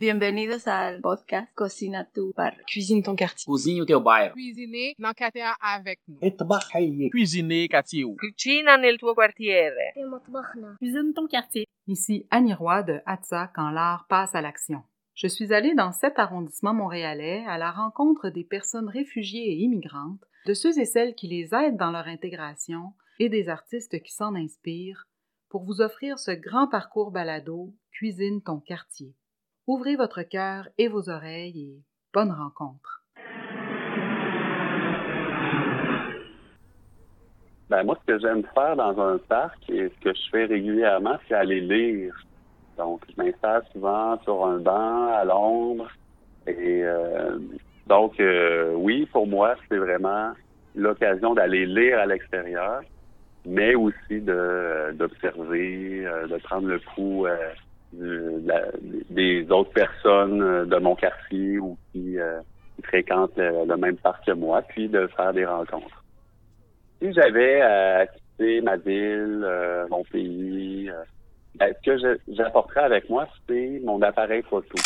Bienvenue Bienvenidos al podcast Cocina tu barrio. Cuisine ton quartier. Cozinha o teu bairro. Cuisiner dans quartier avec nous. Trabalhar. Cuisiner quartier. Cucina nel tuo quartiere. Cuisine ton quartier. Ici Annie Roy de Atza quand l'art passe à l'action. Je suis allée dans cet arrondissement montréalais à la rencontre des personnes réfugiées et immigrantes, de ceux et celles qui les aident dans leur intégration et des artistes qui s'en inspirent pour vous offrir ce grand parcours balado Cuisine ton quartier. Ouvrez votre cœur et vos oreilles et bonne rencontre. Ben moi, ce que j'aime faire dans un parc et ce que je fais régulièrement, c'est aller lire. Donc, je m'installe souvent sur un banc à l'ombre. Et euh, donc, euh, oui, pour moi, c'est vraiment l'occasion d'aller lire à l'extérieur, mais aussi de d'observer, euh, de prendre le euh, des autres personnes euh, de mon quartier ou qui, euh, fréquentent le, même parc que moi, puis de faire des rencontres. Si j'avais à quitter ma ville, euh, mon pays, ben, ce que j'apporterais avec moi, c'est mon appareil photo.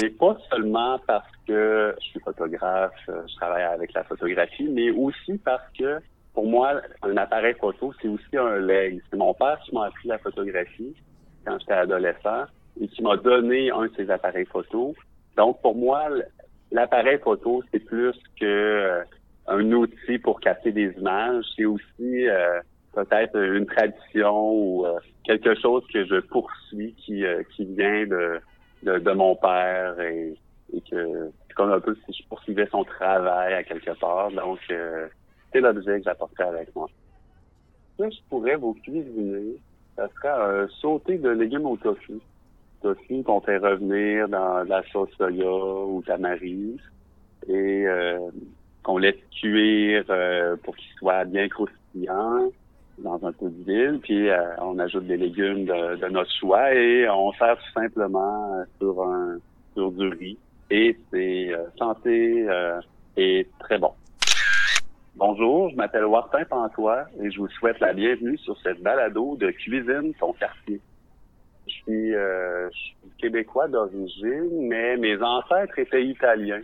Mais pas seulement parce que je suis photographe, je travaille avec la photographie, mais aussi parce que pour moi, un appareil photo, c'est aussi un leg. C'est mon père qui m'a appris la photographie quand j'étais adolescent et qui m'a donné un de ses appareils photo. Donc, pour moi, l'appareil photo, c'est plus que euh, un outil pour capter des images. C'est aussi euh, peut-être une tradition ou euh, quelque chose que je poursuis qui, euh, qui vient de, de, de mon père et, et que comme un peu si je poursuivais son travail à quelque part. Donc, euh, c'est l'objet que j'apporterais avec moi. Que je pourrais vous cuisiner, ça serait un sauté de légumes au tofu. Tofu qu'on fait revenir dans la sauce soya ou tamari et euh, qu'on laisse cuire euh, pour qu'il soit bien croustillant dans un peu d'huile, puis euh, on ajoute des légumes de, de notre choix et on sert tout simplement euh, sur un sur du riz et c'est euh, santé euh, et très bon. Bonjour, je m'appelle Wartin Pantois et je vous souhaite la bienvenue sur cette balado de cuisine ton quartier. Je suis, euh, je suis québécois d'origine, mais mes ancêtres étaient italiens.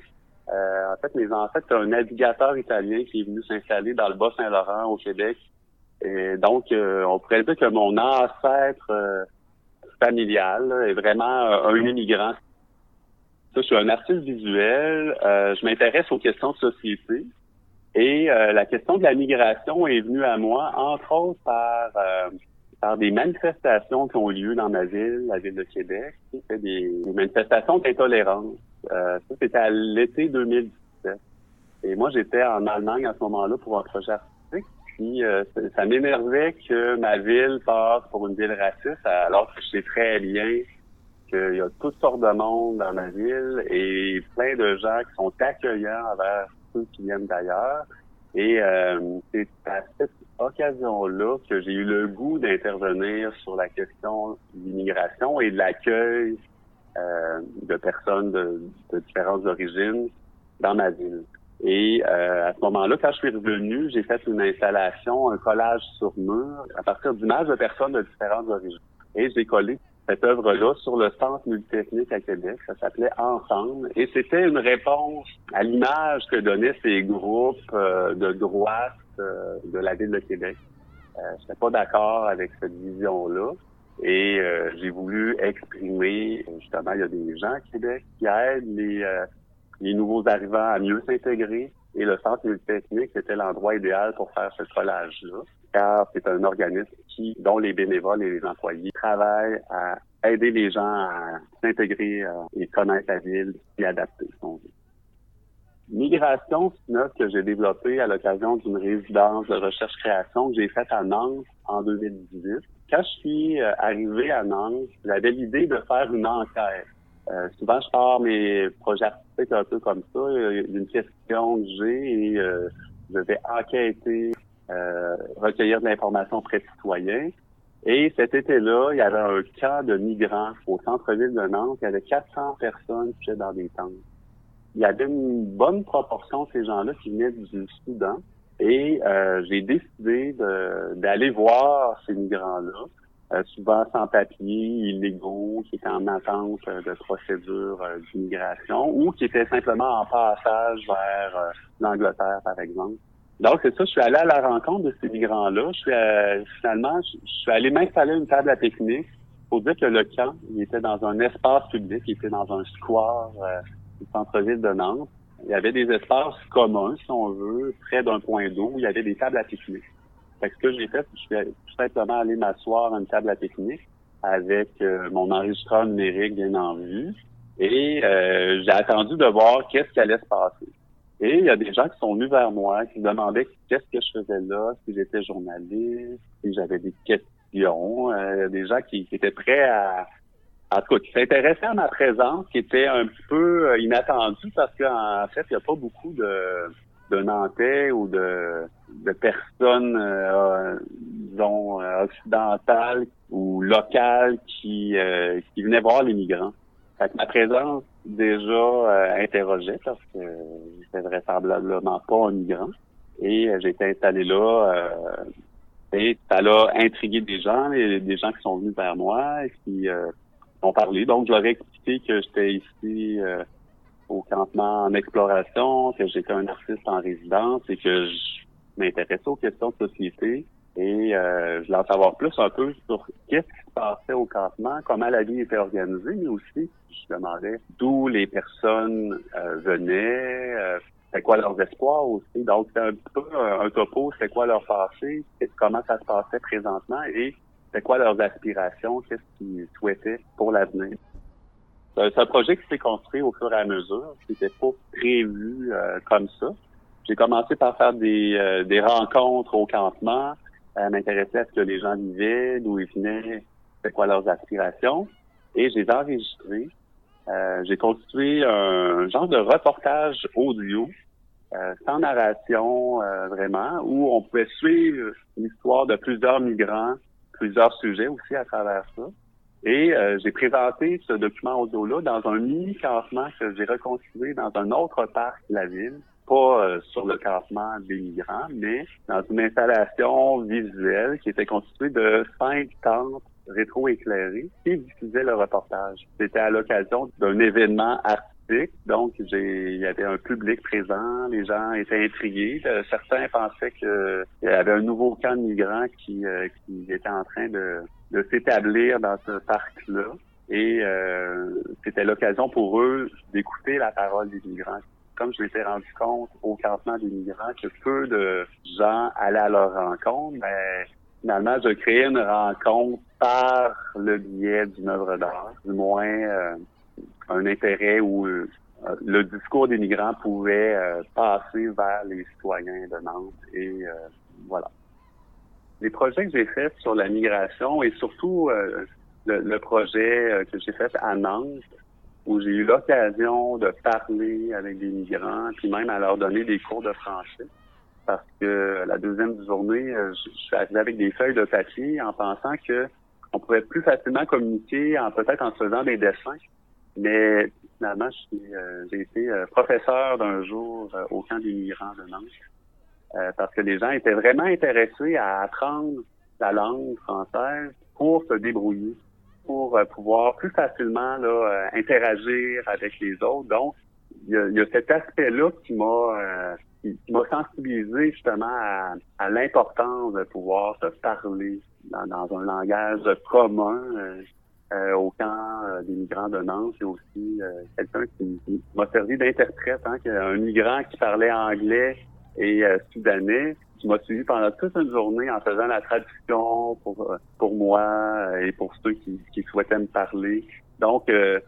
Euh, en fait, mes ancêtres, c'est un navigateur italien qui est venu s'installer dans le Bas-Saint-Laurent au Québec. Et donc, euh, on pourrait dire que mon ancêtre euh, familial est vraiment euh, un immigrant. Ça, je suis un artiste visuel. euh, je m'intéresse aux questions de société. Et euh, la question de la migration est venue à moi, entre autres, par, euh, par des manifestations qui ont lieu dans ma ville, la ville de Québec. C'était des, des manifestations d'intolérance. Euh, ça, c'était à l'été 2017. Et moi, j'étais en Allemagne à ce moment-là pour un projet artistique. Puis, euh, ça m'énervait que ma ville passe pour une ville raciste, alors que je sais très bien qu'il y a toutes sortes de monde dans ma ville et plein de gens qui sont accueillants envers qui viennent d'ailleurs. Et euh, c'est à cette occasion-là que j'ai eu le goût d'intervenir sur la question de l'immigration et de l'accueil euh, de personnes de, de différentes origines dans ma ville. Et euh, à ce moment-là, quand je suis revenu, j'ai fait une installation, un collage sur mur à partir d'images de personnes de différentes origines. Et j'ai collé cette œuvre-là sur le centre multithnique à Québec. Ça s'appelait Ensemble. Et c'était une réponse à l'image que donnaient ces groupes euh, de droite euh, de la ville de Québec. Euh, je n'étais pas d'accord avec cette vision-là. Et euh, j'ai voulu exprimer, justement, il y a des gens à Québec qui aident les, euh, les nouveaux arrivants à mieux s'intégrer. Et le centre multithnique était l'endroit idéal pour faire ce collage-là, car c'est un organisme dont les bénévoles et les employés travaillent à aider les gens à s'intégrer euh, et connaître la ville et adapter son vie. Migration, c'est une œuvre que j'ai développée à l'occasion d'une résidence de recherche-création que j'ai faite à Nantes en 2018. Quand je suis euh, arrivé à Nantes, j'avais l'idée de faire une enquête. Euh, souvent, je pars mes projets artistiques un peu comme ça. Il une question que j'ai et je vais enquêter, euh, recueillir de l'information auprès de citoyens. Et cet été-là, il y avait un camp de migrants au centre-ville de Nantes. Il y avait 400 personnes qui étaient dans des tentes. Il y avait une bonne proportion de ces gens-là qui venaient du Soudan. Et euh, j'ai décidé d'aller voir ces migrants-là souvent sans papier, illégaux, qui étaient en attente de procédure d'immigration ou qui étaient simplement en passage vers l'Angleterre, par exemple. Donc, c'est ça, je suis allé à la rencontre de ces migrants-là. Je suis finalement, je, suis allé m'installer une table à pique-nique. Faut dire que le camp, il était dans un espace public, il était dans un square du centre-ville de Nantes. Il y avait des espaces communs, si on veut, près d'un point d'eau. Il y avait des tables à pique-nique. Fait que ce que j'ai fait, je suis tout simplement allé m'asseoir à une table à pique-nique avec euh, mon enregistreur numérique bien en vue. Et euh, j'ai attendu de voir qu'est-ce qui allait se passer. Et il y a des gens qui sont venus vers moi, qui me demandaient qu'est-ce que je faisais là, si j'étais journaliste, si j'avais des questions. Euh, il y a des gens qui étaient prêts à, en tout cas, qui s'intéressait à ma présence, qui était un petit peu euh, inattendue parce qu'en fait, il n'y a pas beaucoup de, de Nantais ou de, de personnes, euh, disons, occidentales ou locales qui, euh, qui venaient voir les migrants. Fait que ma présence déjà interrogeait parce que j'étais vraisemblablement pas un migrant. Et j'ai été installé là et ça a intrigué des gens, des gens qui sont venus vers moi et qui parler. Donc, je leur ai expliqué que j'étais ici euh, au campement en exploration, que j'étais un artiste en résidence et que je m'intéressais aux questions de société. Et euh, je voulais en savoir plus un peu sur qu'est-ce qui se passait au campement, comment la vie était organisée, mais aussi, je demandais d'où les personnes euh, venaient, euh, c'est quoi leurs espoirs aussi. Donc, c'est un peu un, topo, c'est quoi leur passé, comment ça se passait présentement et c'est quoi leurs aspirations, qu'est-ce qu'ils souhaitaient pour l'avenir. C'est un projet qui s'est construit au fur et à mesure, qui n'était pas prévu euh, comme ça. J'ai commencé par faire des, euh, des rencontres au campement, à m'intéresser à ce que les gens vivaient, d'où ils venaient, c'est quoi leurs aspirations, et j'ai enregistré. Euh, j'ai construit un genre de reportage audio, sans narration vraiment, où on pouvait suivre l'histoire de plusieurs migrants plusieurs sujets aussi à travers ça. Et euh, j'ai présenté ce document audio-là dans un mini-campement que j'ai reconstruit dans un autre parc de la ville, pas euh, sur le campement des migrants, mais dans une installation visuelle qui était constituée de cinq tentes rétro-éclairées qui diffusaient le reportage. C'était à l'occasion d'un événement artistique donc, il y avait un public présent, les gens étaient intrigués. Euh, certains pensaient qu'il y avait un nouveau camp de migrants qui, euh, qui était en train de, de s'établir dans ce parc-là. Et euh, c'était l'occasion pour eux d'écouter la parole des migrants. Comme je m'étais rendu compte au campement des migrants que peu de gens allaient à leur rencontre, ben, finalement, je créais une rencontre par le biais d'une œuvre d'art, du moins un intérêt où euh, le discours des migrants pouvait euh, passer vers les citoyens de Nantes et euh, voilà. Les projets que j'ai faits sur la migration et surtout le, projet que j'ai fait à Nantes, où j'ai eu l'occasion de parler avec des migrants, puis même à leur donner des cours de français. Parce que la deuxième journée, je, suis arrivé avec des feuilles de papier en pensant que on pouvait plus facilement communiquer en peut-être en faisant des dessins mais finalement, euh, j'ai été euh, professeur d'un jour euh, au camp des migrants de Nantes parce que les gens étaient vraiment intéressés à apprendre la langue française pour se débrouiller, pour pouvoir plus facilement là, interagir avec les autres. Donc, il y a, cet aspect-là qui m'a qui, m'a sensibilisé justement à, à l'importance de pouvoir se parler dans, dans un langage commun euh, au camp euh, des migrants de Nantes. C'est aussi euh, quelqu'un qui, m'a servi d'interprète, hein, un migrant qui parlait anglais et soudanais, qui m'a suivi pendant toute une journée en faisant la traduction pour pour moi et pour ceux qui, qui souhaitaient me parler. Donc, je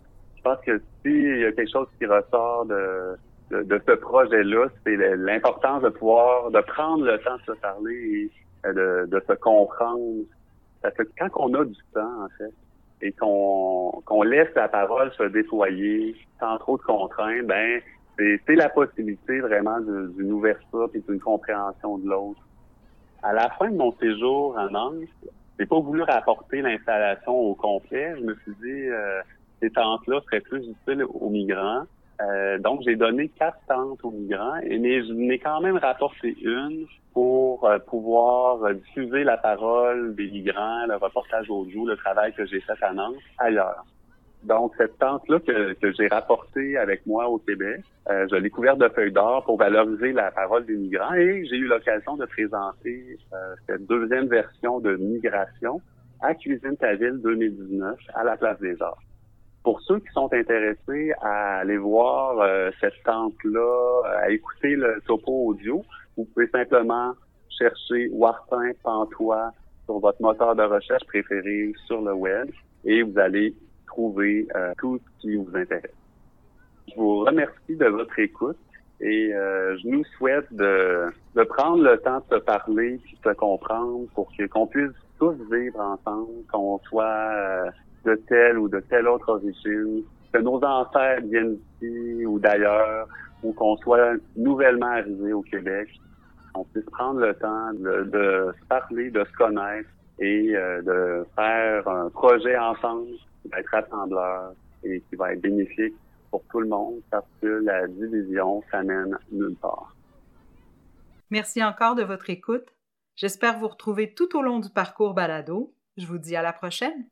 pense que s'il y a quelque chose qui ressort de, de, ce projet-là, c'est l'importance de pouvoir, de prendre le temps de se parler et de, de se comprendre. Parce que quand on a du temps, en fait, et qu'on qu'on laisse la parole se déployer sans trop de contraintes, ben c'est la possibilité vraiment d'une ouverture et d'une compréhension de l'autre. À la fin de mon séjour à Nantes, j'ai pas voulu rapporter l'installation au complet. Je me suis dit euh, ces tentes-là seraient plus utiles aux migrants. Euh, donc, j'ai donné quatre tentes aux migrants, et, mais je n'ai quand même rapporté une pour euh, pouvoir diffuser la parole des migrants, le reportage audio, le travail que j'ai fait à Nantes, ailleurs. Donc, cette tente-là que, que j'ai rapportée avec moi au Québec, euh, je l'ai couverte de feuilles d'or pour valoriser la parole des migrants et j'ai eu l'occasion de présenter euh, cette deuxième version de Migration à Cuisine ta ville 2019 à la Place des Arts. Pour ceux qui sont intéressés à aller voir euh, cette tente-là, à écouter le topo audio, vous pouvez simplement chercher Wartin Pantois sur votre moteur de recherche préféré sur le web et vous allez trouver euh, tout ce qui vous intéresse. Je vous remercie de votre écoute et euh, je nous souhaite de, de prendre le temps de se parler puis de se comprendre pour que qu'on puisse tous vivre ensemble, qu'on soit euh, de telle ou de telle autre origine, que nos ancêtres viennent d'ici ou d'ailleurs, ou qu'on soit nouvellement arrivé au Québec, qu'on puisse prendre le temps de, de se parler, de se connaître et de faire un projet ensemble qui va être rassembleur et qui va être bénéfique pour tout le monde parce que la division, ça mène nulle part. Merci encore de votre écoute. J'espère vous retrouver tout au long du parcours balado. Je vous dis à la prochaine.